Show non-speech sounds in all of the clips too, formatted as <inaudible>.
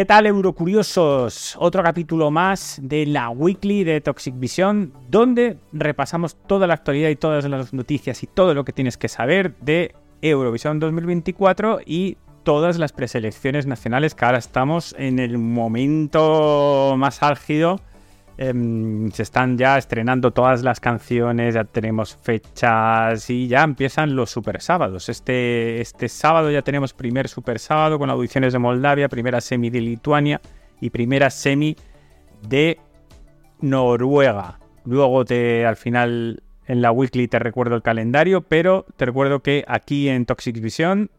¿Qué tal, Eurocuriosos? Otro capítulo más de la Weekly de Toxic Vision, donde repasamos toda la actualidad y todas las noticias y todo lo que tienes que saber de Eurovisión 2024 y todas las preselecciones nacionales, que ahora estamos en el momento más álgido Em, se están ya estrenando todas las canciones, ya tenemos fechas y ya empiezan los super sábados. Este, este sábado ya tenemos primer super sábado con audiciones de Moldavia, primera semi de Lituania y primera semi de Noruega. Luego te, al final en la weekly te recuerdo el calendario, pero te recuerdo que aquí en Toxic Vision,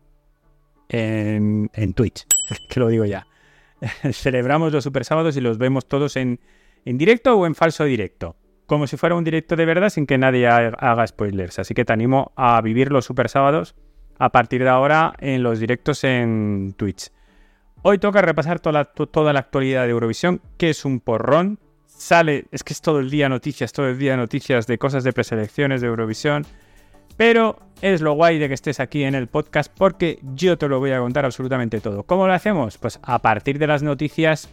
en, en Twitch, <laughs> que lo digo ya, <laughs> celebramos los super sábados y los vemos todos en en directo o en falso directo. Como si fuera un directo de verdad sin que nadie haga spoilers. Así que te animo a vivir los super sábados a partir de ahora en los directos en Twitch. Hoy toca repasar toda la, toda la actualidad de Eurovisión, que es un porrón. Sale, es que es todo el día noticias, todo el día noticias de cosas de preselecciones de Eurovisión. Pero es lo guay de que estés aquí en el podcast porque yo te lo voy a contar absolutamente todo. ¿Cómo lo hacemos? Pues a partir de las noticias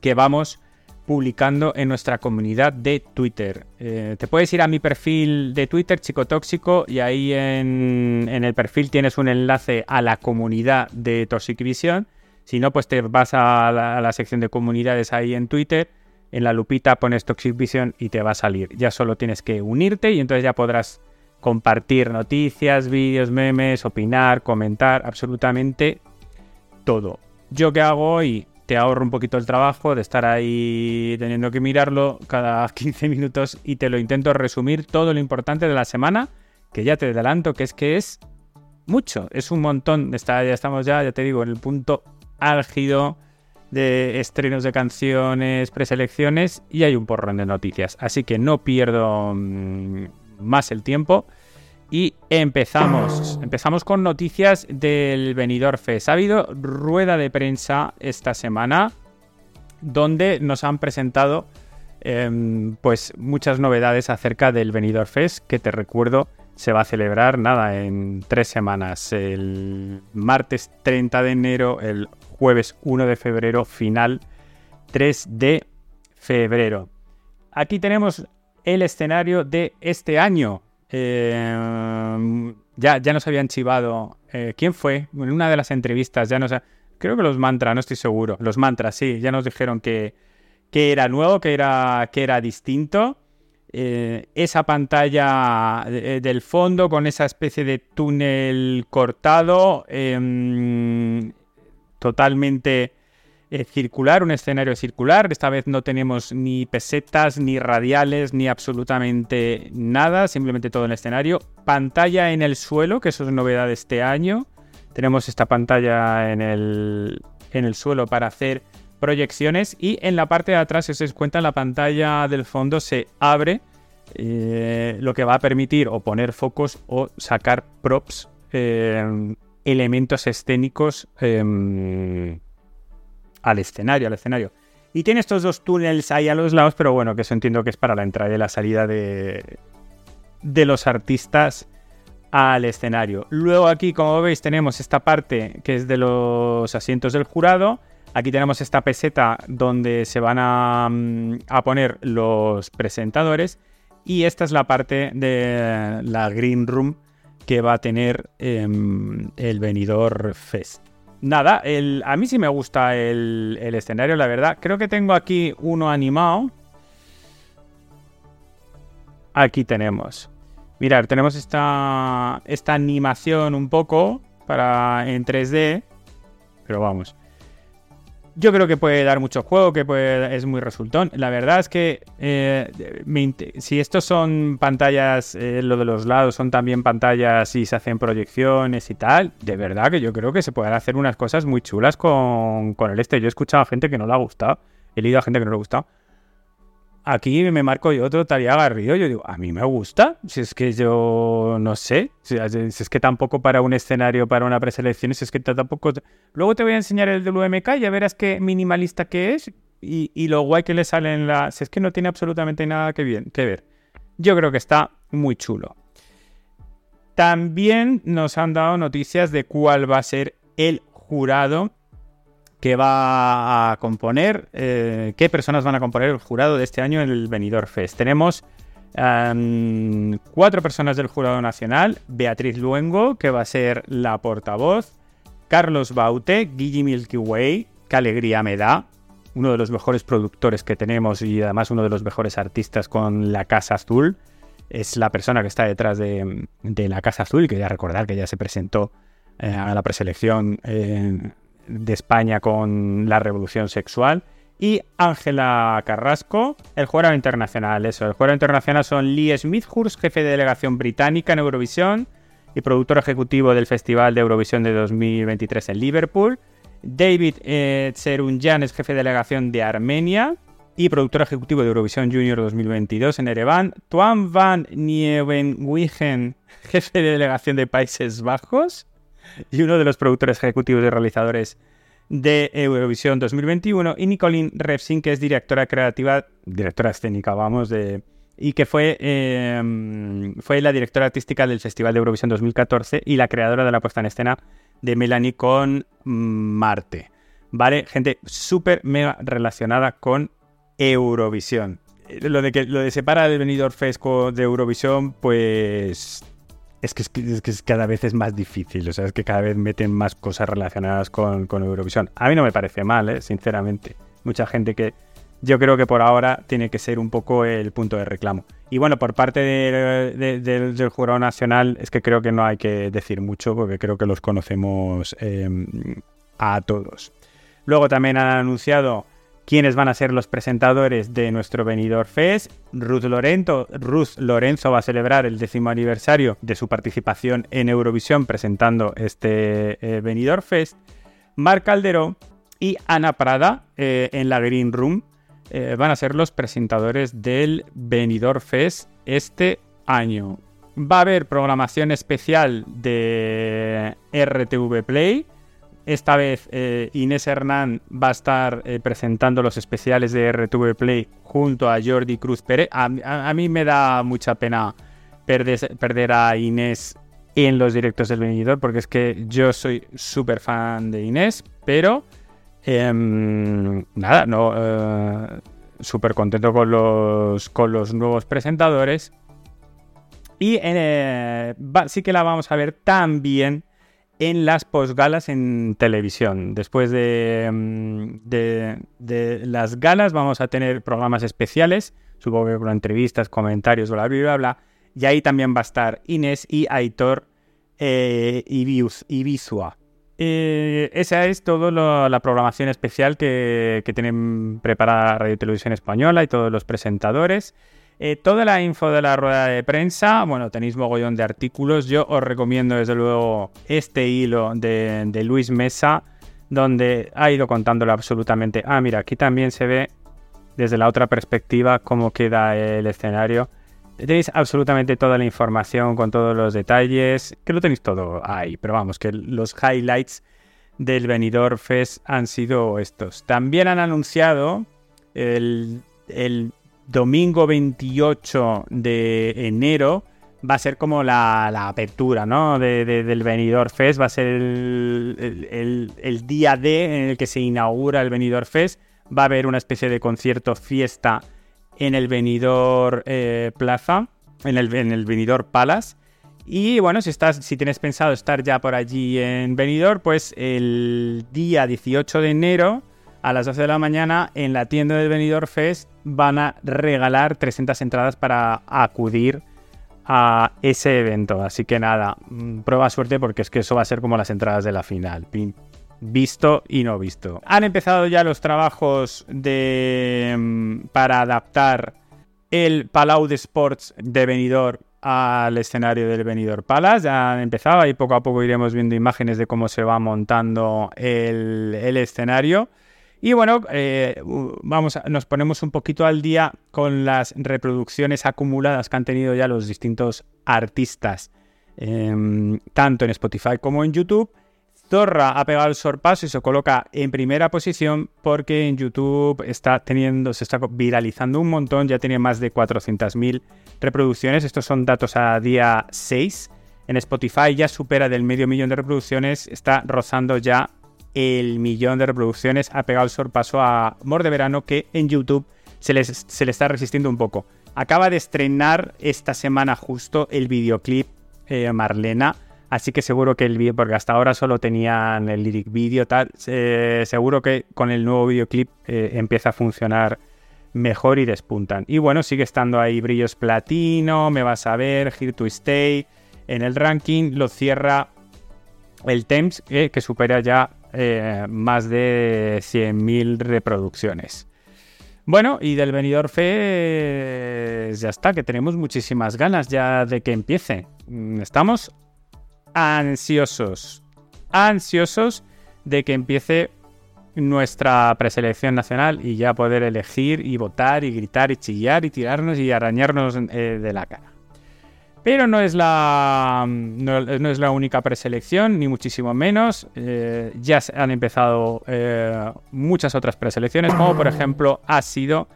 que vamos publicando en nuestra comunidad de Twitter. Eh, te puedes ir a mi perfil de Twitter, Chico Tóxico, y ahí en, el perfil tienes un enlace a la comunidad de Toxic Vision. Si no, pues te vas a la, sección de comunidades ahí en Twitter. En la lupita pones Toxic Vision y te va a salir. Ya solo tienes que unirte y entonces ya podrás compartir noticias, vídeos, memes, opinar, comentar, absolutamente todo. Yo qué hago hoy, te ahorro un poquito el trabajo de estar ahí teniendo que mirarlo cada <laughs> 15 minutos y te lo intento resumir todo lo importante de la semana, que ya te adelanto que es que es mucho, es un montón. Está, ya estamos ya, ya te digo, en el punto álgido de estrenos de canciones, preselecciones y hay un porrón de noticias. Así que no pierdo mm, más el tiempo y empezamos. Empezamos con noticias del Benidorm Fest. Ha habido rueda de prensa esta semana donde nos han presentado em, pues muchas novedades acerca del Benidorm Fest que te recuerdo se va a celebrar nada en tres semanas. El martes 30 de enero, el jueves 1 de febrero, final 3 de febrero. Aquí tenemos el escenario de este año. Eh, ya, ya nos habían chivado. Eh, ¿Quién fue? En una de las entrevistas ya nos... Creo que los mantras, no estoy seguro. Los mantras, sí, ya nos dijeron que, que era nuevo, que era, que era distinto. Eh, esa pantalla del fondo con esa especie de túnel cortado em, totalmente eh, circular, un escenario circular. Esta vez no tenemos ni pesetas, ni radiales, ni absolutamente nada, simplemente todo el escenario. Pantalla en el suelo, que eso es novedad de este año. Tenemos esta pantalla en el, en el suelo para hacer proyecciones y en la parte de atrás, si os dais cuenta, la pantalla del fondo se abre, eh, lo que va a permitir o poner focos o sacar props, eh, elementos escénicos em, al escenario, al escenario. Y tiene estos dos túneles ahí a los lados, pero bueno, que eso entiendo que es para la entrada y la salida de, de los artistas al escenario. Luego aquí, como veis, tenemos esta parte que es de los asientos del jurado. Aquí tenemos esta peseta donde se van a, mm, poner los presentadores. Y esta es la parte de la Green Room que va a tener em, el venidor Fest nada, a mí sí me gusta el, escenario, la verdad. Creo que tengo aquí uno animado. Aquí tenemos. Mirad, tenemos esta, esta animación un poco para en 3D. Pero vamos yo creo que puede dar mucho juego, que puede, es muy resultón. La verdad es que eh, si estos son pantallas, eh, lo de los lados son también pantallas y se hacen proyecciones y tal, de verdad que yo creo que se pueden hacer unas cosas muy chulas con, con el este. Yo he escuchado a gente que no le ha gustado, he leído a gente que no le ha gustado aquí me marco yo otro Taría Garrido. Yo digo, a mí me gusta. Si es que yo no sé. Si es que tampoco para un escenario, para una preselección, si es que tampoco. Luego te voy a enseñar el del UMK, ya verás qué minimalista que es y, lo guay que le sale en la. Si es que no tiene absolutamente nada que, bien, que ver. Yo creo que está muy chulo. También nos han dado noticias de cuál va a ser el jurado que va a componer, eh, qué personas van a componer el jurado de este año en el Benidorm Fest. Tenemos em, cuatro personas del jurado nacional, Beatriz Luengo, que va a ser la portavoz, Carlos Baute, Guille Milky Way, qué alegría me da, uno de los mejores productores que tenemos y además uno de los mejores artistas con La Casa Azul. Es la persona que está detrás de, La Casa Azul y quería recordar que ya se presentó eh, a la preselección eh, de España con la revolución sexual. Y Ángela Carrasco, el jurado internacional. Eso, el jurado internacional son Lee Smithhurst, jefe de delegación británica en Eurovisión y productor ejecutivo del Festival de Eurovisión de 2023 en Liverpool. David eh, Tserunyan es jefe de delegación de Armenia y productor ejecutivo de Eurovisión Junior 2022 en Ereván. Tuan van Nieuwenhuizen, jefe de delegación de Países Bajos y uno de los productores ejecutivos y realizadores de Eurovisión 2021, y Nicolín Repsin, que es directora creativa, directora escénica, vamos, de, y que fue, em, fue la directora artística del Festival de Eurovisión 2014 y la creadora de la puesta en escena de Melanie con Marte. ¿Vale? Gente súper mega relacionada con Eurovisión. Lo de que lo de separa el Benidorm Fest de Eurovisión, pues es que, es que, cada vez es más difícil, o sea, es que cada vez meten más cosas relacionadas con, Eurovisión. A mí no me parece mal, ¿eh? sinceramente. Mucha gente que yo creo que por ahora tiene que ser un poco el punto de reclamo. Y bueno, por parte del jurado nacional es que creo que no hay que decir mucho porque creo que los conocemos em, a todos. Luego también han anunciado quiénes van a ser los presentadores de nuestro Benidorm Fest. Ruth Lorenzo, Ruth Lorenzo va a celebrar el décimo aniversario de su participación en Eurovisión presentando este eh, Benidorm Fest. Marc Calderón y Ana Prada eh, en la Green Room eh, van a ser los presentadores del Benidorm Fest este año. Va a haber programación especial de RTV Play esta vez eh, Inés Hernán va a estar eh, presentando los especiales de RTV Play junto a Jordi Cruz Pérez. A, mí me da mucha pena perder, a Inés en los directos del venidor porque es que yo soy súper fan de Inés, pero em, nada, no eh, súper contento con los, con los nuevos presentadores. Y sí que la vamos a ver también en las posgalas en televisión. Después mm, de, las galas vamos a tener programas especiales, supongo que con entrevistas, comentarios, bla, bla, bla, Y ahí también va a estar Inés y Aitor eh, Ibizua. Eh, esa es toda la programación especial que, que tienen preparada Radio Televisión Española y todos los presentadores. Eh, toda la info de la rueda de prensa, bueno, tenéis mogollón de artículos. Yo os recomiendo desde luego este hilo de, Luis Mesa, donde ha ido contándolo absolutamente. Ah, mira, aquí también se ve desde la otra perspectiva cómo queda el escenario. Tenéis absolutamente toda la información con todos los detalles, que lo tenéis todo ahí, pero vamos, que los highlights del Benidorm Fest han sido estos. También han anunciado el, el domingo 28 de enero va a ser como la, apertura ¿no? del Benidorm Fest, va a ser el, día D en el que se inaugura el Benidorm Fest, va a haber una especie de concierto fiesta en el Benidorm eh, Plaza, en el, en el Palace. Y bueno, si, estás, si tienes pensado estar ya por allí en Benidorm, pues el día 18 de enero a las 12 de la mañana en la tienda del Benidorm Fest van a regalar 300 entradas para acudir a ese evento. Así que nada, mm, prueba suerte porque es que eso va a ser como las entradas de la final. Visto y no visto. Han empezado ya los trabajos de, mm, para adaptar el Palau de Sports de Benidorm al escenario del Benidorm Palace. Ya han empezado y poco a poco iremos viendo imágenes de cómo se va montando el, el escenario. Y bueno, eh, vamos, nos ponemos un poquito al día con las reproducciones acumuladas que han tenido ya los distintos artistas, em, tanto en Spotify como en YouTube. Zorra ha pegado el sorpaso y se coloca en primera posición porque en YouTube está teniendo, se está viralizando un montón, ya tiene más de 400.000 reproducciones. Estos son datos a día 6. En Spotify ya supera del medio millón de reproducciones, está rozando ya el millón de reproducciones. Ha pegado el sorpaso a Mor de Verano que en YouTube se, se le está resistiendo un poco. Acaba de estrenar esta semana justo el videoclip eh, Marlena. Así que seguro que el vídeo, porque hasta ahora solo tenían el lyric video, tal, seguro que con el nuevo videoclip eh, empieza a funcionar mejor y despuntan. Y bueno, sigue estando ahí Brillos Platino, Me Vas a Ver, Here to Stay. En el ranking lo cierra el Thames, eh, que supera ya más de 100.000 reproducciones. Bueno, y del venidor Fe ya está, que tenemos muchísimas ganas ya de que empiece. Mm, estamos ansiosos, ansiosos de que empiece nuestra preselección nacional y ya poder elegir y votar y gritar y chillar y tirarnos y arañarnos eh, de la cara. Pero no es la, no, es la única preselección, ni muchísimo menos. Eh, ya han empezado eh, muchas otras preselecciones, como por ejemplo ha sido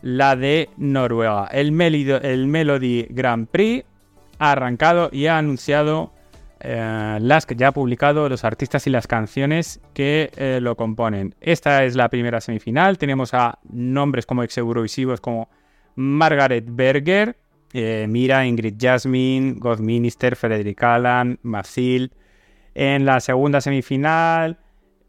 la de Noruega. El, el Melody Grand Prix ha arrancado y ha anunciado eh, las que ya ha publicado los artistas y las canciones que lo componen. Esta es la primera semifinal. Tenemos a nombres como ex eurovisivos como Margaret Berger, eh, Mira, Ingrid Jasmine, Godminister, Frederick Allan, Mathilde. En la segunda semifinal,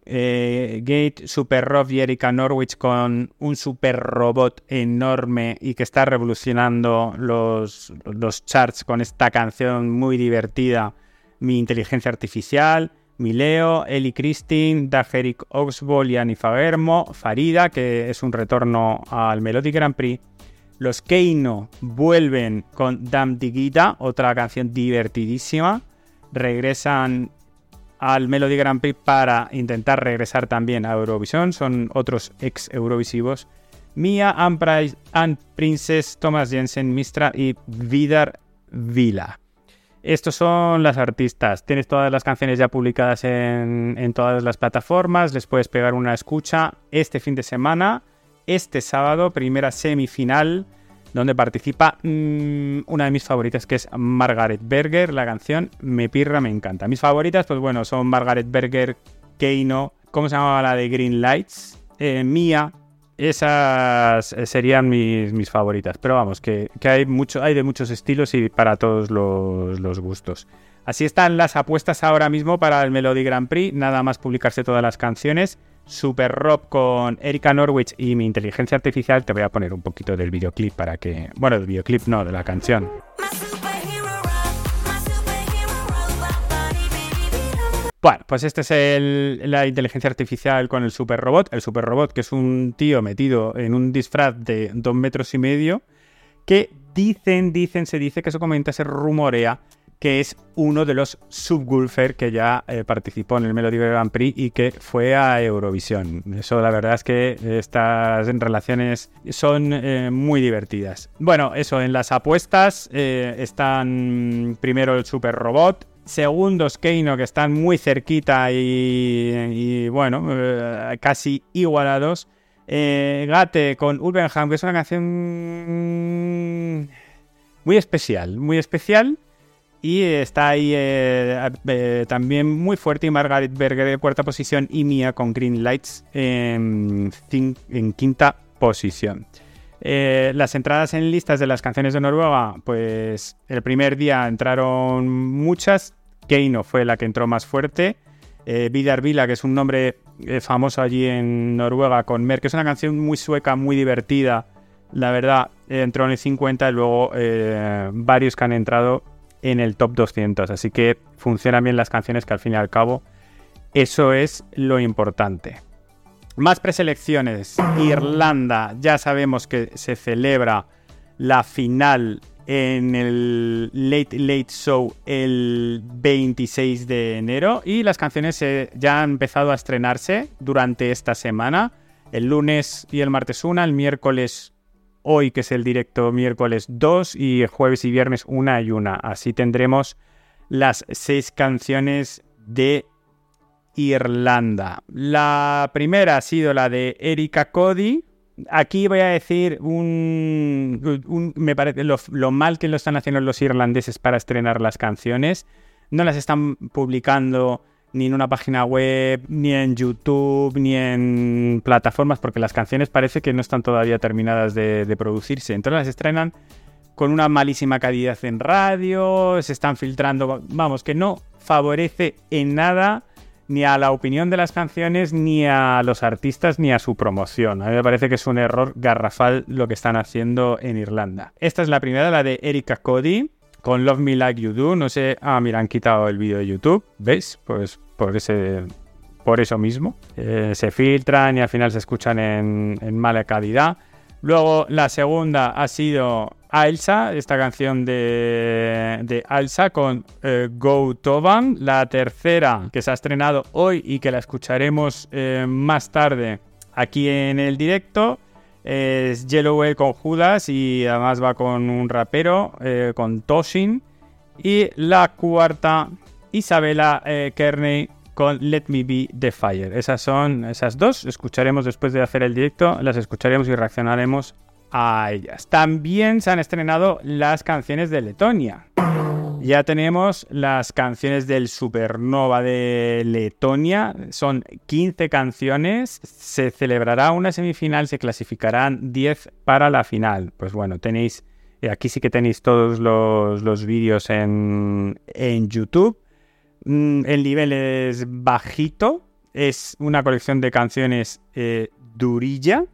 eh, Gate, Super Rob y Erika Norwich con un super robot enorme y que está revolucionando los, los charts con esta canción muy divertida, Mi Inteligencia Artificial. Mileo, Eli Christine, Dagerik Oxbol y Annie Fagermo, Farida, que es un retorno al Melody Grand Prix, los Keino vuelven con Dam Digita, otra canción divertidísima. Regresan al Melody Grand Prix para intentar regresar también a Eurovisión. Son otros ex Eurovisivos. Mia, Anne Princess, Thomas Jensen, Mistra y Vidar Vila. Estos son las artistas. Tienes todas las canciones ya publicadas en todas las plataformas. Les puedes pegar una escucha este fin de semana este sábado, primera semifinal, donde participa mm, una de mis favoritas, que es Margaret Berger. La canción Me Pirra, me encanta. Mis favoritas, pues bueno, son Margaret Berger, Keino, ¿cómo se llamaba la de Green Lights? Eh, Mía. Esas serían mis, favoritas. Pero vamos, que, hay, mucho, hay de muchos estilos y para todos los, los gustos. Así están las apuestas ahora mismo para el Melody Grand Prix. Nada más publicarse todas las canciones. Super Rob con Erika Norwich y mi inteligencia artificial, te voy a poner un poquito del videoclip para que. Bueno, del videoclip no, de la canción. Bueno, pues este es el, la inteligencia artificial con el super robot. El super robot, que es un tío metido en un disfraz de dos metros y medio, que dicen, dicen, se dice que eso comenta, se rumorea que es uno de los subwoofer que ya eh, participó en el Melody Grand Prix y que fue a Eurovisión. Eso la verdad es que estas relaciones son eh, muy divertidas. Bueno, eso, en las apuestas eh, están primero el Super Robot, segundos Keino que están muy cerquita y, bueno, casi igualados. Gate con Ulvenham, que es una canción muy especial, muy especial y está ahí eh, eh, también muy fuerte y Margaret Berger de cuarta posición y Mia con Green Lights en, quinta posición. Eh, las entradas en listas de las canciones de Noruega, pues el primer día entraron muchas. Keino fue la que entró más fuerte. Vidar Vila, que es un nombre famoso allí en Noruega, con Mer, que es una canción muy sueca, muy divertida. La verdad, entró en el 50 y luego varios que han entrado en el top 200. Así que funcionan bien las canciones que al fin y al cabo eso es lo importante. Más preselecciones. Irlanda, ya sabemos que se celebra la final en el Late Late Show el 26 de enero y las canciones ya han empezado a estrenarse durante esta semana. El lunes y el martes una, el miércoles hoy, que es el directo miércoles 2, y jueves y viernes una y una. Así tendremos las seis canciones de Irlanda. La primera ha sido la de Erika Cody. Aquí voy a decir un, me parece lo, lo, mal que lo están haciendo los irlandeses para estrenar las canciones. No las están publicando ni en una página web, ni en YouTube, ni en plataformas, porque las canciones parece que no están todavía terminadas de, producirse. Entonces las estrenan con una malísima calidad en radio, se están filtrando, vamos, que no favorece en nada ni a la opinión de las canciones, ni a los artistas, ni a su promoción. A mí me parece que es un error garrafal lo que están haciendo en Irlanda. Esta es la primera, la de Erika Cody, con Love Me Like You Do. No sé, ah, mira, han quitado el vídeo de YouTube, ¿veis? Pues por, eso mismo. Eh, se filtran y al final se escuchan en, mala calidad. Luego la segunda ha sido Ailsa, esta canción de, de Ailsa con eh, Go Toban. La tercera que se ha estrenado hoy y que la escucharemos eh, más tarde aquí en el directo es Yellowwell con Judas y además va con un rapero, con Toshin. Y la cuarta, Isabella Kearney con Let Me Be The Fire. Esas son esas dos. Escucharemos después de hacer el directo, las escucharemos y reaccionaremos a ellas. También se han estrenado las canciones de Letonia. Ya tenemos las canciones del Supernova de Letonia. Son 15 canciones. Se celebrará una semifinal, se clasificarán 10 para la final. Pues bueno, tenéis. Eh, aquí sí que tenéis todos los, los vídeos en, en YouTube. Mm, el nivel es bajito, es una colección de canciones eh, durilla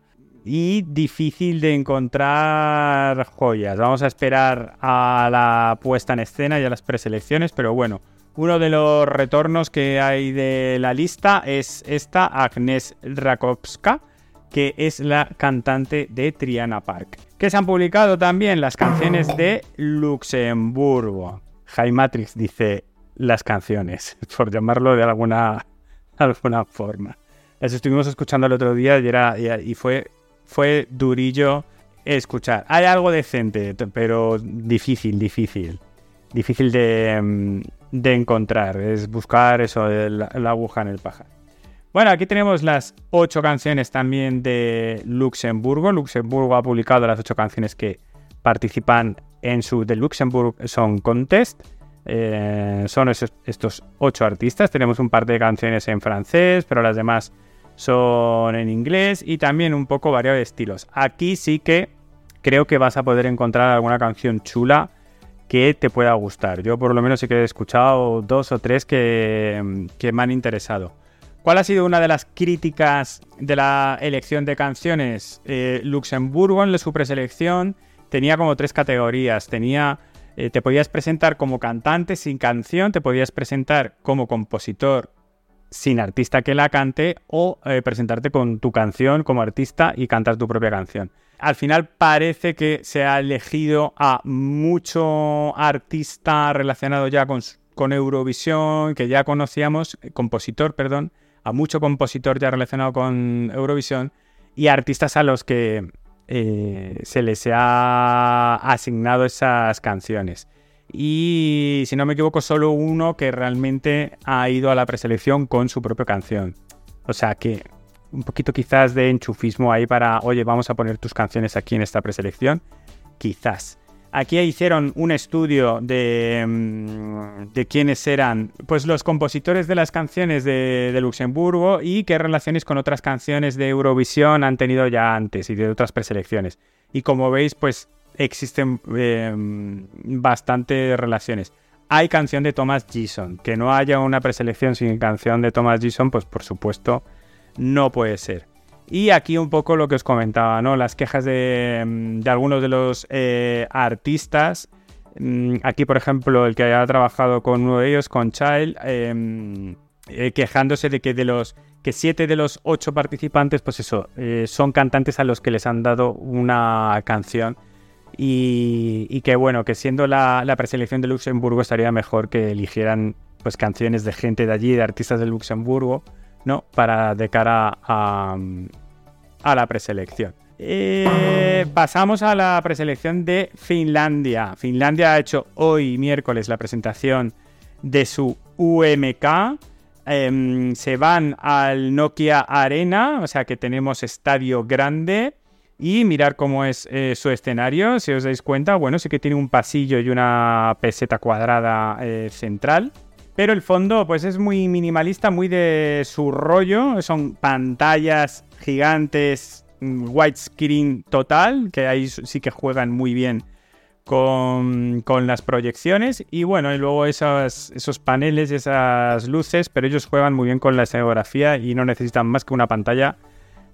y difícil de encontrar joyas. Vamos a esperar a la puesta en escena y a las preselecciones, pero bueno, uno de los retornos que hay de la lista es esta Agnes Rakowska, que es la cantante de Triana Park. Que se han publicado también las canciones de Luxemburgo. Matrix dice, las canciones, <laughs> por llamarlo de alguna, alguna forma. Las estuvimos escuchando el otro día y, era, y fue, fue durillo escuchar. Hay algo decente, pero difícil, difícil. Difícil de, mm, de encontrar. Es buscar eso, la, la aguja en el pajar. Bueno, aquí tenemos las ocho canciones también de Luxemburgo. Luxemburgo ha publicado las ocho canciones que participan en su The Luxembourg Song Contest. Eh, son estos ocho artistas. Tenemos un par de canciones en francés, pero las demás son en inglés y también un poco variado de estilos. Aquí sí que creo que vas a poder encontrar alguna canción chula que te pueda gustar. Yo por lo menos sí que he escuchado dos o tres que, me han interesado. ¿Cuál ha sido una de las críticas de la elección de canciones? Eh, Luxemburgo en su preselección tenía como tres categorías. Tenía eh, te podías presentar como cantante sin canción, te podías presentar como compositor sin artista que la cante o eh, presentarte con tu canción como artista y cantar tu propia canción. Al final parece que se ha elegido a mucho artista relacionado ya con, con Eurovisión, que ya conocíamos, eh, compositor, perdón, a mucho compositor ya relacionado con Eurovisión y artistas a los que eh, se les ha asignado esas canciones. Y si no me equivoco, solo uno que realmente ha ido a la preselección con su propia canción. O sea que un poquito quizás de enchufismo ahí para, oye, vamos a poner tus canciones aquí en esta preselección. Quizás. Aquí hicieron un estudio de, mm, de quiénes eran pues, los compositores de las canciones de, Luxemburgo y qué relaciones con otras canciones de Eurovisión han tenido ya antes y de otras preselecciones. Y como veis, pues existen em, bastantes relaciones. Hay canción de Thomas Gison. Que no haya una preselección sin canción de Thomas Gison, pues por supuesto no puede ser. Y aquí un poco lo que os comentaba, ¿no? Las quejas de, mm, algunos de los eh, artistas. Mm, aquí, por ejemplo, el que haya trabajado con uno de ellos, con Child, em, eh, quejándose de que de los que siete de los ocho participantes, pues eso, eh, son cantantes a los que les han dado una canción. Y, que bueno, que siendo la, la, preselección de Luxemburgo estaría mejor que eligieran pues canciones de gente de allí, de artistas de Luxemburgo, ¿no? Para de cara a, la preselección. Eh, pasamos a la preselección de Finlandia. Finlandia ha hecho hoy miércoles la presentación de su UMK. Em, se van al Nokia Arena, o sea que tenemos estadio grande. Y mirar cómo es eh, su escenario, si os dais cuenta, bueno, sí que tiene un pasillo y una peseta cuadrada eh, central Pero el fondo, pues es muy minimalista, muy de su rollo. Son pantallas gigantes, mm, widescreen total, que ahí sí que juegan muy bien con, las proyecciones. Y bueno, y luego esos paneles, esas luces, pero ellos juegan muy bien con la escenografía y no necesitan más que una pantalla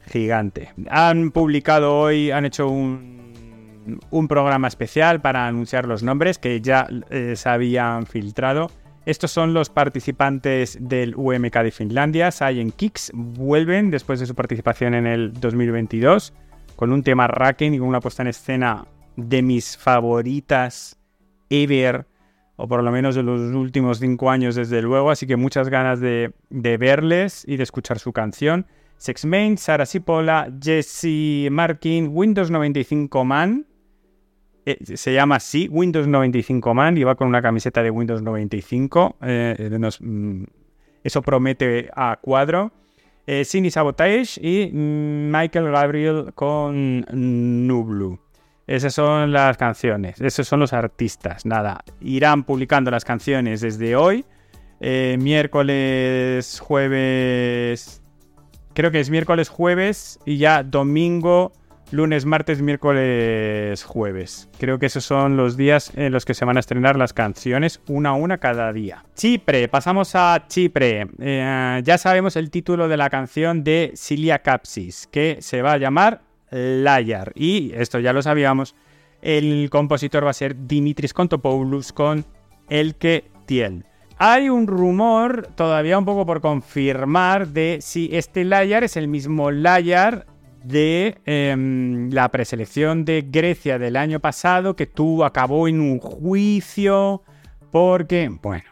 gigante. Han publicado hoy, han hecho un, un programa especial para anunciar los nombres que ya eh, se habían filtrado. Estos son los participantes del UMK de Finlandia. Saiyan Kicks vuelven después de su participación en el 2022 con un tema racking y con una puesta en escena de mis favoritas ever, o por lo menos de los últimos cinco años desde luego, así que muchas ganas de, verles y de escuchar su canción. Sex Main, Sara Sipola, Jesse Markin, Windows 95 Man, eh, se llama así, Windows 95 Man, y va con una camiseta de Windows 95. Eh, mm, eso promete a cuadro. Eh, Cine Sabotage y mm, Michael Gabriel con Nublu. Esas son las canciones, esos son los artistas. Nada, irán publicando las canciones desde hoy, miércoles, jueves, creo que es miércoles, jueves y ya domingo lunes, martes, miércoles, jueves. Creo que esos son los días en los que se van a estrenar las canciones, una a una cada día. Chipre, pasamos a Chipre. Eh, ya sabemos el título de la canción de Cilia Capsis, que se va a llamar Layar. Y esto ya lo sabíamos. El compositor va a ser Dimitris Kontopoulos con Elke Tiel. Hay un rumor todavía un poco por confirmar de si este Layar es el mismo Layar de em, la preselección de Grecia del año pasado que tuvo, acabó en un juicio porque, bueno,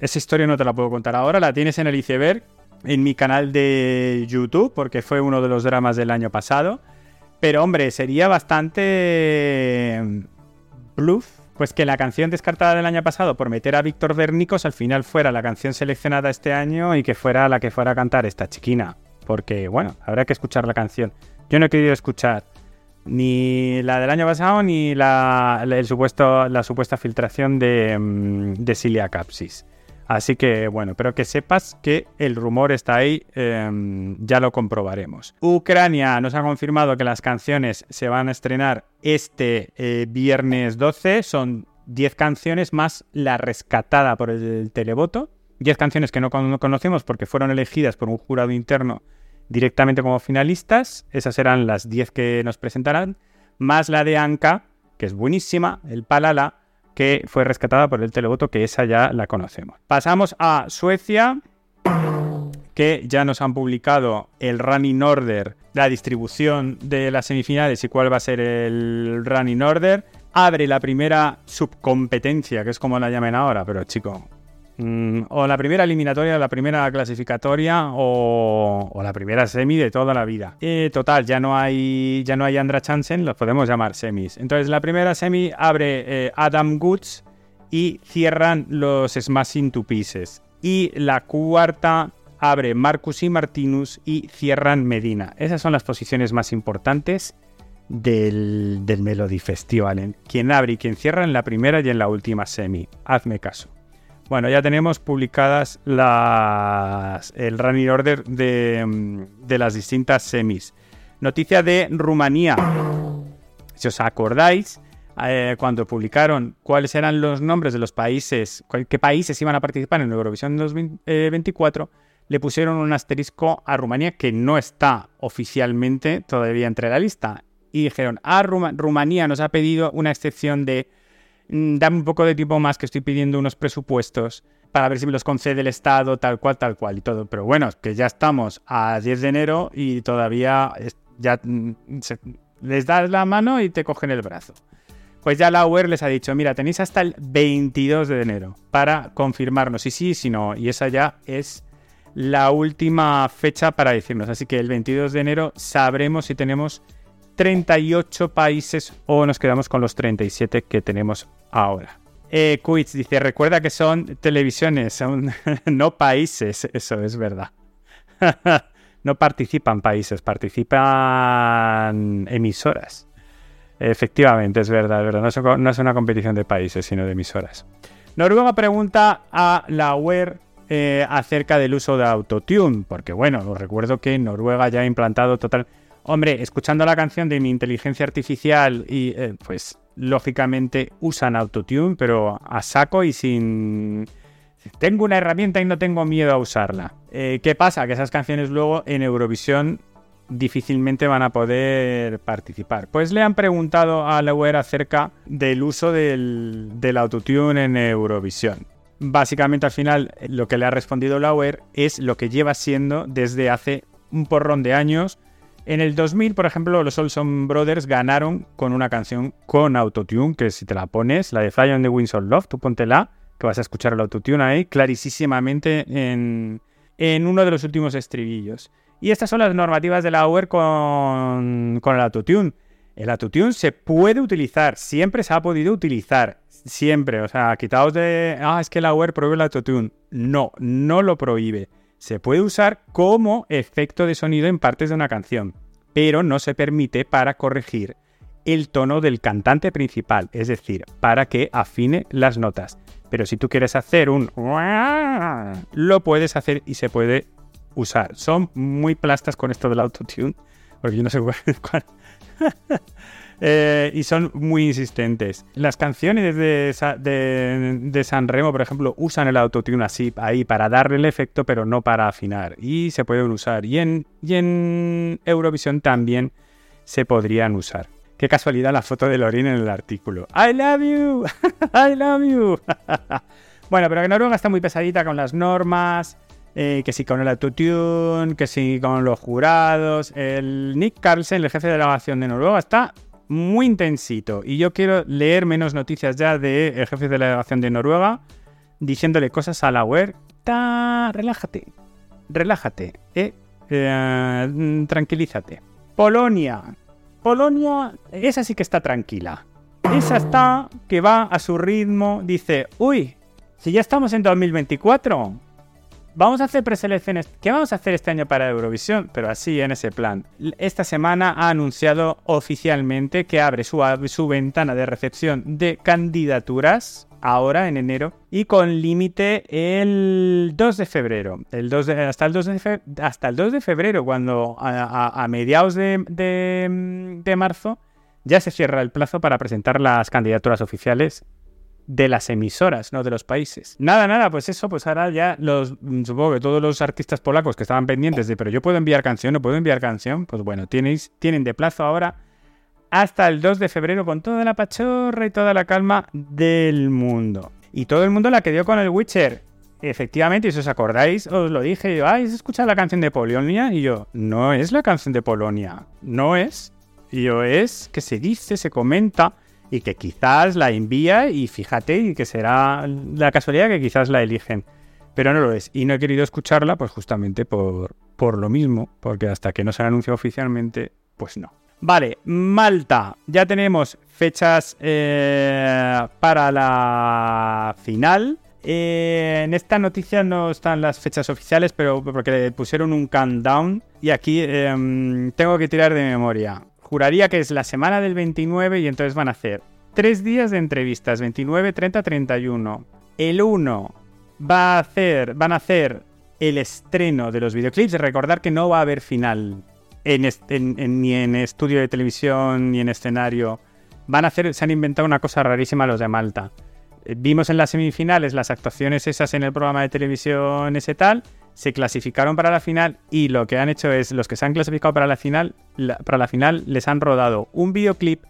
esa historia no te la puedo contar ahora, la tienes en el iceberg, en mi canal de YouTube, porque fue uno de los dramas del año pasado. Pero hombre, sería bastante em, bluff, pues que la canción descartada del año pasado por meter a Víctor Vernicos al final fuera la canción seleccionada este año y que fuera la que fuera a cantar esta chiquina porque bueno, habrá que escuchar la canción. Yo no he querido escuchar ni la del año pasado ni la, el supuesto, la supuesta filtración de, mm, de Cilia Capsis. Así que bueno, pero que sepas que el rumor está ahí, em, ya lo comprobaremos. Ucrania nos ha confirmado que las canciones se van a estrenar este eh, viernes 12, son 10 canciones más la rescatada por el televoto, 10 canciones que no, no conocemos porque fueron elegidas por un jurado interno directamente como finalistas. Esas eran las 10 que nos presentarán, más la de Anka, que es buenísima, el Palala, que fue rescatada por el televoto, que esa ya la conocemos. Pasamos a Suecia, que ya nos han publicado el running order, la distribución de las semifinales y cuál va a ser el running order. Abre la primera subcompetencia, que es como la llamen ahora, pero chico, Mm, o la primera eliminatoria, la primera clasificatoria o, la primera semi de toda la vida. Y total, ya no hay ya no hay Andra Chansen, los podemos llamar semis. Entonces la primera semi abre eh, Adam Goods y cierran los Smashing to Pieces. Y la cuarta abre Marcus y Martinus y cierran Medina. Esas son las posiciones más importantes del, del Melody Festival. Quien abre y quien cierra en la primera y en la última semi. Hazme caso. Bueno, ya tenemos publicadas las, el running order de, las distintas semis. Noticia de Rumanía. Si os acordáis, eh, cuando publicaron cuáles eran los nombres de los países, qué países iban a participar en Eurovisión 2024, le pusieron un asterisco a Rumanía que no está oficialmente todavía entre la lista. Y dijeron, ah, Rumanía nos ha pedido una excepción de Mm, dame un poco de tiempo más que estoy pidiendo unos presupuestos para ver si me los concede el Estado, tal cual, tal cual y todo. Pero bueno, que ya estamos a 10 de enero y todavía ya mm, les das la mano y te cogen el brazo. Pues ya la UER les ha dicho, mira, tenéis hasta el 22 de enero para confirmarnos si sí, si no. Y esa ya es la última fecha para decirnos. Así que el 22 de enero sabremos si tenemos 38 países o nos quedamos con los 37 que tenemos ahora. Eh, dice, recuerda que son televisiones, son <laughs> no países, eso es verdad. <laughs> no participan países, participan emisoras. Efectivamente, es verdad, es verdad. No es, una competición de países, sino de emisoras. Noruega pregunta a la web eh, acerca del uso de autotune, porque bueno, os recuerdo que Noruega ya ha implantado total... Hombre, escuchando la canción de mi inteligencia artificial y eh, pues lógicamente usan autotune, pero a saco y sin... Tengo una herramienta y no tengo miedo a usarla. Eh, ¿Qué pasa? Que esas canciones luego en Eurovisión difícilmente van a poder participar. Pues le han preguntado a Lauer acerca del uso del, del autotune en Eurovisión. Básicamente al final lo que le ha respondido Lauer es lo que lleva siendo desde hace un porrón de años. En el 2000, por ejemplo, los Olson Brothers ganaron con una canción con autotune, que si te la pones, la de Fly on the Wings of Love, tú póntela, que vas a escuchar el autotune ahí clarísimamente en, en uno de los últimos estribillos. Y estas son las normativas de la UER con, con el autotune. El autotune se puede utilizar, siempre se ha podido utilizar, siempre. O sea, quitaos de, ah, es que la UER prohíbe el autotune. No, no lo prohíbe. Se puede usar como efecto de sonido en partes de una canción, pero no se permite para corregir el tono del cantante principal, es decir, para que afine las notas. Pero si tú quieres hacer un... Lo puedes hacer y se puede usar. Son muy plastas con esto del autotune, porque yo no sé <laughs> cuál. Eh, y son muy insistentes. Las canciones de, San Remo, por ejemplo, usan el autotune así, ahí, para darle el efecto, pero no para afinar. Y se pueden usar. Y en, y en Eurovisión también se podrían usar. Qué casualidad la foto de Lorin en el artículo. I love you, <laughs> I love you. <laughs> bueno, pero que Noruega está muy pesadita con las normas. Eh, que sí con el autotune, que sí con los jurados. El Nick Carlsen, el jefe de delegación de Noruega, está muy intensito. Y yo quiero leer menos noticias ya del jefe de la delegación de Noruega, diciéndole cosas a la web. relájate, relájate, eh, eh, tranquilízate. Polonia. Polonia, esa sí que está tranquila. Esa está que va a su ritmo, dice, uy, si ya estamos en 2024, vamos a hacer preselecciones. ¿Qué vamos a hacer este año para Eurovisión? Pero así, en ese plan. Esta semana ha anunciado oficialmente que abre su, su ventana de recepción de candidaturas ahora en enero y con límite el 2 de febrero. El 2 hasta, el 2 de hasta el 2 de febrero, cuando a, mediados de marzo ya se cierra el plazo para presentar las candidaturas oficiales de las emisoras, no de los países. Nada, nada, pues eso, pues ahora ya los, supongo que todos los artistas polacos que estaban pendientes de, pero yo puedo enviar canción, no puedo enviar canción, pues bueno, tenéis, tienen de plazo ahora hasta el 2 de febrero con toda la pachorra y toda la calma del mundo. Y todo el mundo la que dio con el Witcher. Efectivamente, y si os acordáis, os lo dije, yo, ay, ¿has escuchado la canción de Polonia? Y yo, no es la canción de Polonia, no es. Y yo, es que se dice, se comenta y que quizás la envía y fíjate y que será la casualidad que quizás la eligen. Pero no lo es. Y no he querido escucharla pues justamente por, por lo mismo, porque hasta que no se anunció oficialmente, pues no. Vale, Malta. Ya tenemos fechas eh, para la final. Eh, en esta noticia no están las fechas oficiales, pero porque pusieron un countdown. Y aquí em, tengo que tirar de memoria. Juraría que es la semana del 29 y entonces van a hacer tres días de entrevistas, 29, 30, 31. El 1 va a hacer, van a hacer el estreno de los videoclips. Recordar que no va a haber final ni en estudio de televisión ni en escenario. Van a hacer, se han inventado una cosa rarísima los de Malta. Eh, vimos en las semifinales las actuaciones esas en el programa de televisión ese tal se clasificaron para la final y lo que han hecho es, los que se han clasificado para la final, para la final les han rodado un videoclip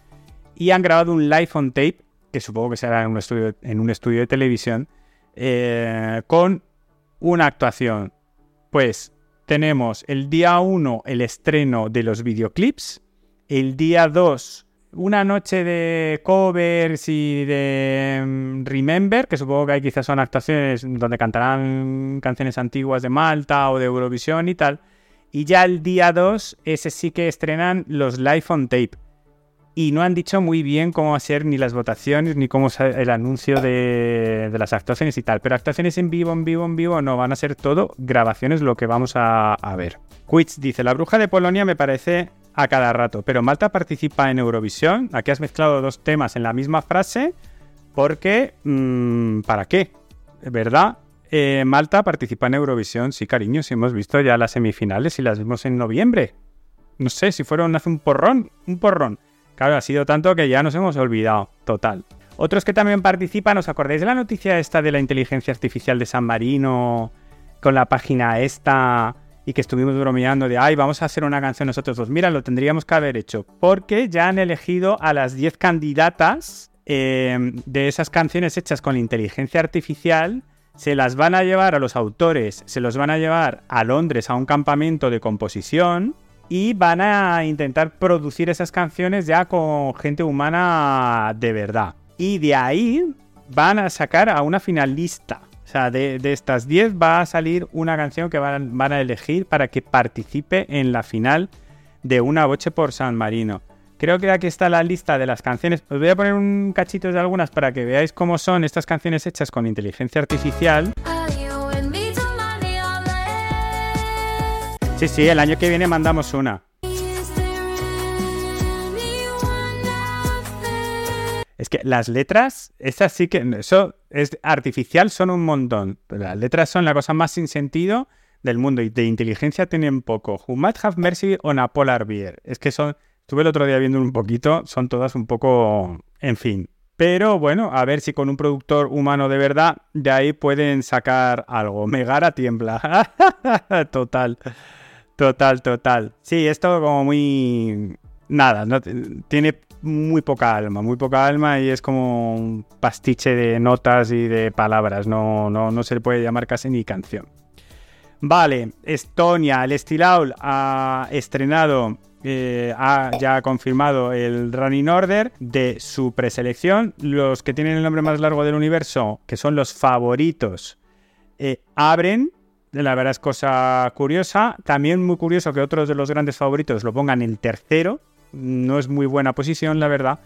y han grabado un live on tape, que supongo que será en un estudio, en un estudio de televisión, eh, con una actuación. Pues tenemos el día 1 el estreno de los videoclips, el día 2 una noche de covers y de mm, Remember, que supongo que hay quizás son actuaciones donde cantarán canciones antiguas de Malta o de Eurovisión y tal. Y ya el día 2, ese sí que estrenan los live on tape. Y no han dicho muy bien cómo va a ser ni las votaciones ni cómo es el anuncio de, las actuaciones y tal. Pero actuaciones en vivo, en vivo, en vivo, no, van a ser todo grabaciones lo que vamos a ver. Quits dice, la bruja de Polonia me parece a cada rato. Pero Malta participa en Eurovisión. Aquí has mezclado dos temas en la misma frase. Porque, mm, ¿para qué? ¿Verdad? Eh, Malta participa en Eurovisión, sí, cariño, sí hemos visto ya las semifinales y las vimos en noviembre. No sé si fueron hace un porrón, un porrón. Claro, ha sido tanto que ya nos hemos olvidado, total. Otros que también participan, ¿os acordáis de la noticia esta de la inteligencia artificial de San Marino con la página esta y que estuvimos bromeando de, ay, vamos a hacer una canción nosotros dos? Mira, lo tendríamos que haber hecho porque ya han elegido a las 10 candidatas eh, de esas canciones hechas con inteligencia artificial. Se las van a llevar a los autores, se los van a llevar a Londres a un campamento de composición y van a intentar producir esas canciones ya con gente humana de verdad. Y de ahí van a sacar a una finalista. O sea, de, estas 10 va a salir una canción que van, van, a elegir para que participe en la final de Una Boche por San Marino. Creo que aquí está la lista de las canciones. Os voy a poner un cachito de algunas para que veáis cómo son estas canciones hechas con inteligencia artificial. Sí, sí, el año que viene mandamos una. Es que las letras, esas sí que. Eso es artificial, son un montón. Las letras son la cosa más sin sentido del mundo y de inteligencia tienen poco. Who might have mercy on a polar bear. Es que son. Estuve el otro día viendo un poquito, son todas un poco. En fin. Pero bueno, a ver si con un productor humano de verdad, de ahí pueden sacar algo. Megara tiembla. <laughs> total. Total, total. Sí, esto como muy... Nada, no, tiene muy poca alma, muy poca alma y es como un pastiche de notas y de palabras, no, no, no se le puede llamar casi ni canción. Vale, Estonia, el Stilaul ha estrenado, eh, ha ya confirmado el running order de su preselección. Los que tienen el nombre más largo del universo, que son los favoritos, eh, abren la verdad es cosa curiosa. También muy curioso que otros de los grandes favoritos lo pongan en tercero. No es muy buena posición, la verdad.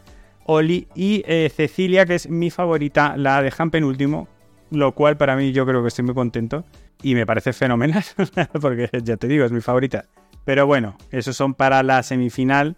Oli y eh, Cecilia, que es mi favorita, la dejan penúltimo. Lo cual para mí yo creo que estoy muy contento. Y me parece fenomenal, <laughs> porque ya te digo, es mi favorita. Pero bueno, esos son para la semifinal.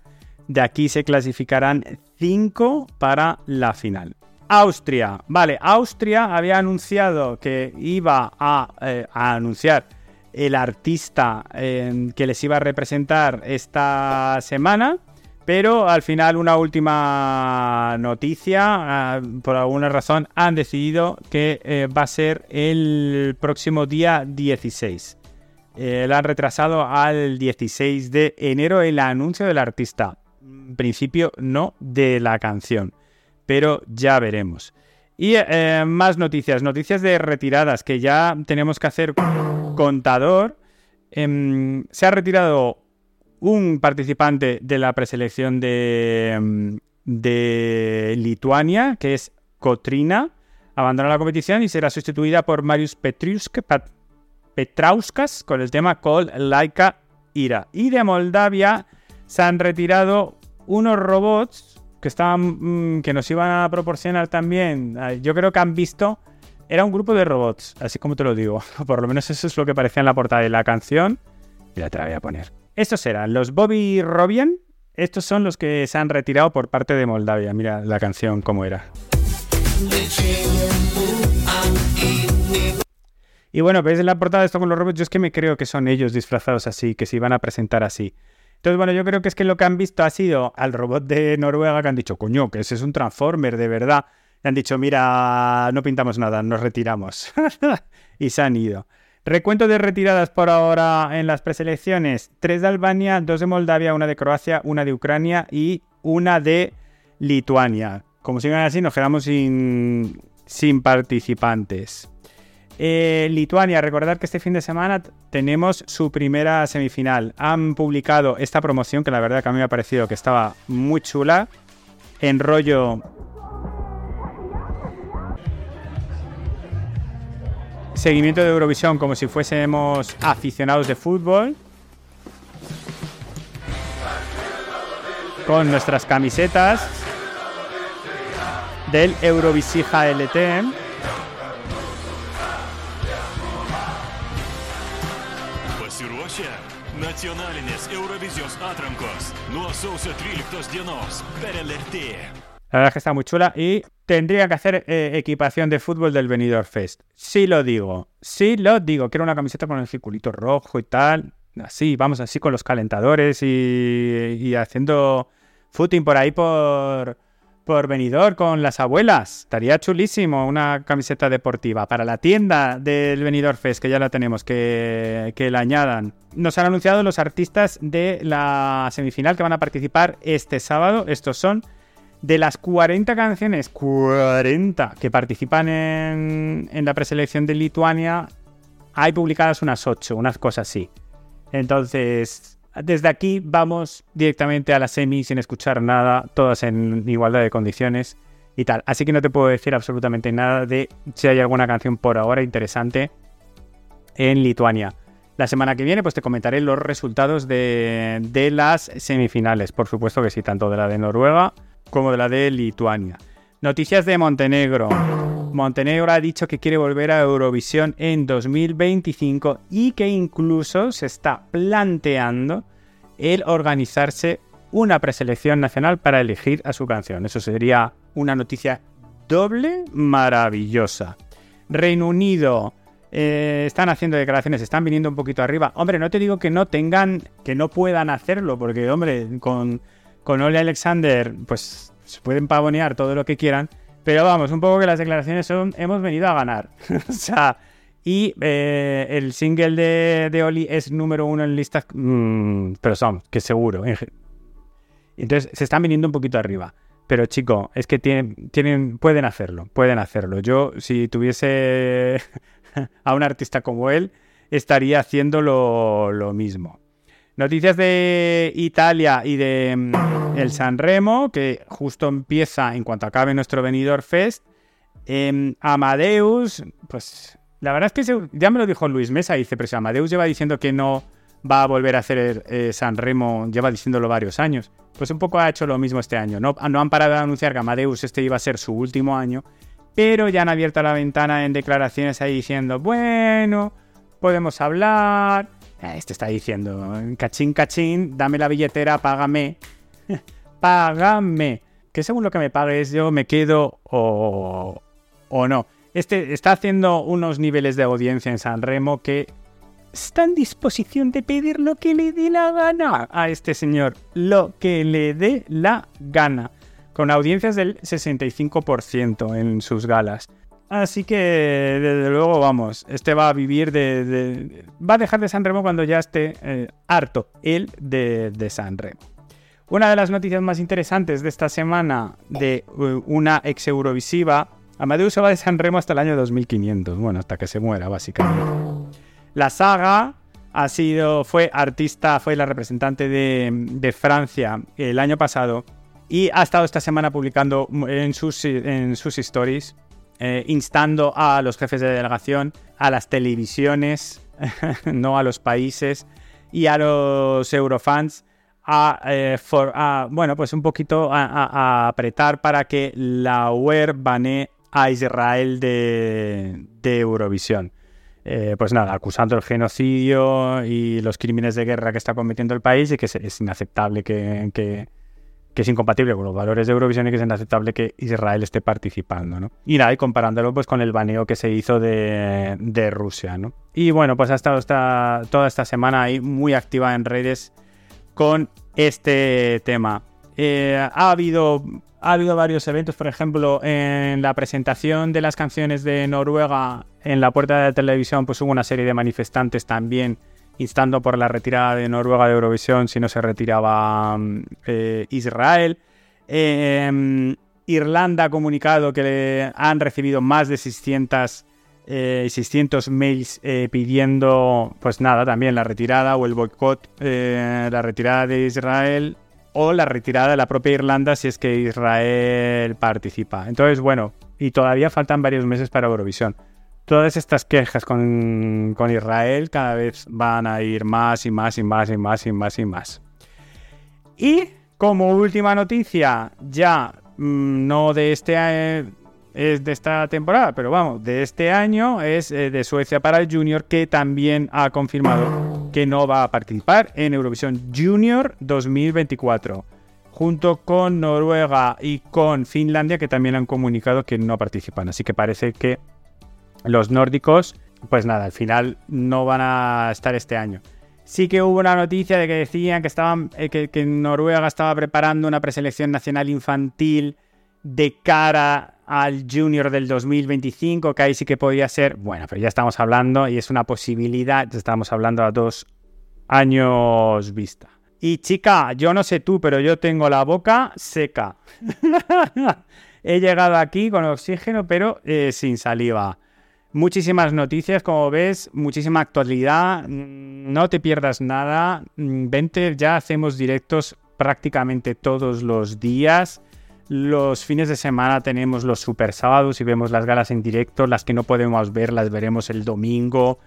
De aquí se clasificarán cinco para la final. Austria. Vale, Austria había anunciado que iba a, eh, anunciar el artista em, que les iba a representar esta semana. Pero al final una última noticia, ah, por alguna razón han decidido que eh, va a ser el próximo día 16. Eh, la han retrasado al 16 de enero el anuncio del artista. En principio no de la canción pero ya veremos. Y eh, más noticias, noticias de retiradas, que ya tenemos que hacer contador. Em, se ha retirado un participante de la preselección de, de Lituania, que es Kotrina. Abandona la competición y será sustituida por Marius Petrauskas con el tema Call Laika Ira. Y de Moldavia se han retirado unos robots que mm, que nos iban a proporcionar también. Yo creo que han visto. Era un grupo de robots, así como te lo digo. <laughs> Por lo menos eso es lo que parecía en la portada de la canción. Te la voy a poner. Estos eran los Bobby Robian. Estos son los que se han retirado por parte de Moldavia. Mira la canción cómo era. Y bueno, veis la portada esto con los robots. Yo es que me creo que son ellos disfrazados así, que se iban a presentar así. Entonces, bueno, yo creo que es que lo que han visto ha sido al robot de Noruega que han dicho, coño, que ese es un Transformer de verdad. Y han dicho, mira, no pintamos nada, nos retiramos. <laughs> y se han ido. Recuento de retiradas por ahora en las preselecciones. Tres de Albania, dos de Moldavia, una de Croacia, una de Ucrania y una de Lituania. Como sigan así, nos quedamos sin, sin participantes. Eh, Lituania, recordar que este fin de semana tenemos su primera semifinal. Han publicado esta promoción que la verdad que a mí me ha parecido que estaba muy chula. En rollo... Seguimiento de Eurovisión como si fuésemos aficionados de fútbol. Con nuestras camisetas del Eurovisija LT. nacionalinės Eurovizijos atrankos nuo sausio 13 dienos per LRT. La verdad es que está muy chula y tendría que hacer eh, equipación de fútbol del Benidorm Fest. Sí lo digo, sí lo digo. Quiero una camiseta con el circulito rojo y tal. Así, vamos así con los calentadores y, y haciendo footing por ahí por, por venidor con las abuelas. Estaría chulísimo una camiseta deportiva para la tienda del Venidor Fest, que ya la tenemos, que, que la añadan. Nos han anunciado los artistas de la semifinal que van a participar este sábado. Estos son de las 40 canciones, 40 que participan en, la preselección de Lituania, hay publicadas unas 8, unas cosas así. Entonces, desde aquí vamos directamente a la semi sin escuchar nada, todas en igualdad de condiciones y tal. Así que no te puedo decir absolutamente nada de si hay alguna canción por ahora interesante en Lituania. La semana que viene pues te comentaré los resultados de, de las semifinales. Por supuesto que sí, tanto de la de Noruega como de la de Lituania. Noticias de Montenegro. Montenegro ha dicho que quiere volver a Eurovisión en 2025 y que incluso se está planteando el organizarse una preselección nacional para elegir a su canción. Eso sería una noticia doble maravillosa. Reino Unido eh, están haciendo declaraciones, están viniendo un poquito arriba. Hombre, no te digo que no tengan, que no puedan hacerlo, porque hombre, con, con Ole Alexander, pues se pueden pavonear todo lo que quieran, pero vamos, un poco que las declaraciones son, hemos venido a ganar. <laughs> o sea, y eh, el single de, de, Oli es número uno en listas, mmm, pero son, que seguro. Entonces, se están viniendo un poquito arriba. Pero chico, es que tienen, tienen, pueden hacerlo, pueden hacerlo. Yo, si tuviese <laughs> a un artista como él, estaría haciendo lo, lo mismo. Noticias de Italia y de mm, el San Remo, que justo empieza en cuanto acabe nuestro venidor Fest. Eh, Amadeus, pues la verdad es que ya me lo dijo Luis Mesa, dice, pero si Amadeus lleva diciendo que no va a volver a hacer eh, San Remo, lleva diciéndolo varios años. Pues un poco ha hecho lo mismo este año. No, no han parado de anunciar que Amadeus este iba a ser su último año, pero ya han abierto la ventana en declaraciones ahí diciendo, bueno, podemos hablar este está diciendo, cachín, cachín, dame la billetera, págame. <laughs> págame. Que según lo que me pagues yo me quedo o, o no. Este está haciendo unos niveles de audiencia en San Remo que está en disposición de pedir lo que le dé la gana a este señor. Lo que le dé la gana. Con audiencias del 65% en sus galas. Así que, desde luego, vamos, este va a vivir de... va a dejar de San Remo cuando ya esté eh, harto él de, de, San Remo. Una de las noticias más interesantes de esta semana de uh, una ex Eurovisiva, Amadeus se va de San Remo hasta el año 2500, bueno, hasta que se muera, básicamente. La saga ha sido, fue artista, fue la representante de, de Francia el año pasado y ha estado esta semana publicando en sus, en sus stories eh, instando a los jefes de delegación, a las televisiones, <laughs> no a los países y a los eurofans a, eh, bueno, pues un poquito a, apretar para que la UER banee a Israel de, Eurovisión. Eh, pues nada, acusando el genocidio y los crímenes de guerra que está cometiendo el país y que es, inaceptable que es incompatible con los valores de Eurovisión y que es inaceptable que Israel esté participando, ¿no? Y nada, y comparándolo pues con el baneo que se hizo de, de Rusia, ¿no? Y bueno, pues ha estado esta, toda esta semana ahí muy activa en redes con este tema. Eh, ha, habido, ha habido varios eventos, por ejemplo, en la presentación de las canciones de Noruega en la puerta de la televisión, pues hubo una serie de manifestantes también instando por la retirada de Noruega de Eurovisión si no se retiraba mm, eh, Israel. Em, Irlanda ha comunicado que han recibido más de 600, 600 eh, mails eh, pidiendo, pues nada, también la retirada o el boicot, la retirada de Israel o la retirada de la propia Irlanda si es que Israel participa. Entonces, bueno, y todavía faltan varios meses para Eurovisión todas estas quejas con, Israel cada vez van a ir más y más y más y más y más y más. Y como última noticia, ya mm, no de este es de esta temporada, pero vamos, de este año es eh, de Suecia para el Junior que también ha confirmado que no va a participar en Eurovisión Junior 2024. junto con Noruega y con Finlandia, que también han comunicado que no participan. Así que parece que los nórdicos, pues nada, al final no van a estar este año. Sí que hubo una noticia de que decían que, estaban, eh, que, Noruega estaba preparando una preselección nacional infantil de cara al Junior del 2025, que ahí sí que podía ser, bueno, pero ya estamos hablando y es una posibilidad, estamos hablando a dos años vista. Y chica, yo no sé tú, pero yo tengo la boca seca. <laughs> He llegado aquí con oxígeno, pero eh, sin saliva. Muchísimas noticias, como ves, muchísima actualidad. Mm, no te pierdas nada. Mm, vente, ya hacemos directos prácticamente todos los días. Los fines de semana tenemos los super sábados y vemos las galas en directo. Las que no podemos ver las veremos el domingo.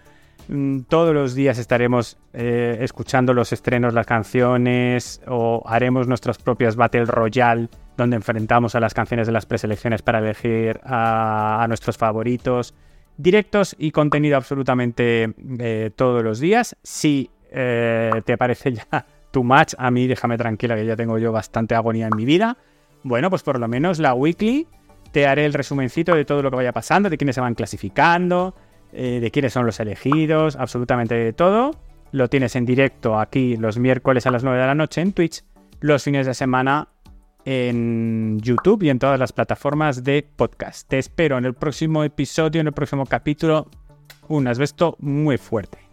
Mm, todos los días estaremos eh, escuchando los estrenos, las canciones o haremos nuestras propias Battle Royale donde enfrentamos a las canciones de las preselecciones para elegir a nuestros favoritos directos y contenido absolutamente eh, todos los días. Si eh, te parece ya <laughs> too much, a mí déjame tranquila que ya tengo yo bastante agonía en mi vida. Bueno, pues por lo menos la weekly te haré el resumencito de todo lo que vaya pasando, de quiénes se van clasificando, eh, de quiénes son los elegidos, absolutamente de todo. Lo tienes en directo aquí los miércoles a las 9 de la noche en Twitch, los fines de semana en YouTube y en todas las plataformas de podcast. Te espero en el próximo episodio, en el próximo capítulo. Un asbesto muy fuerte.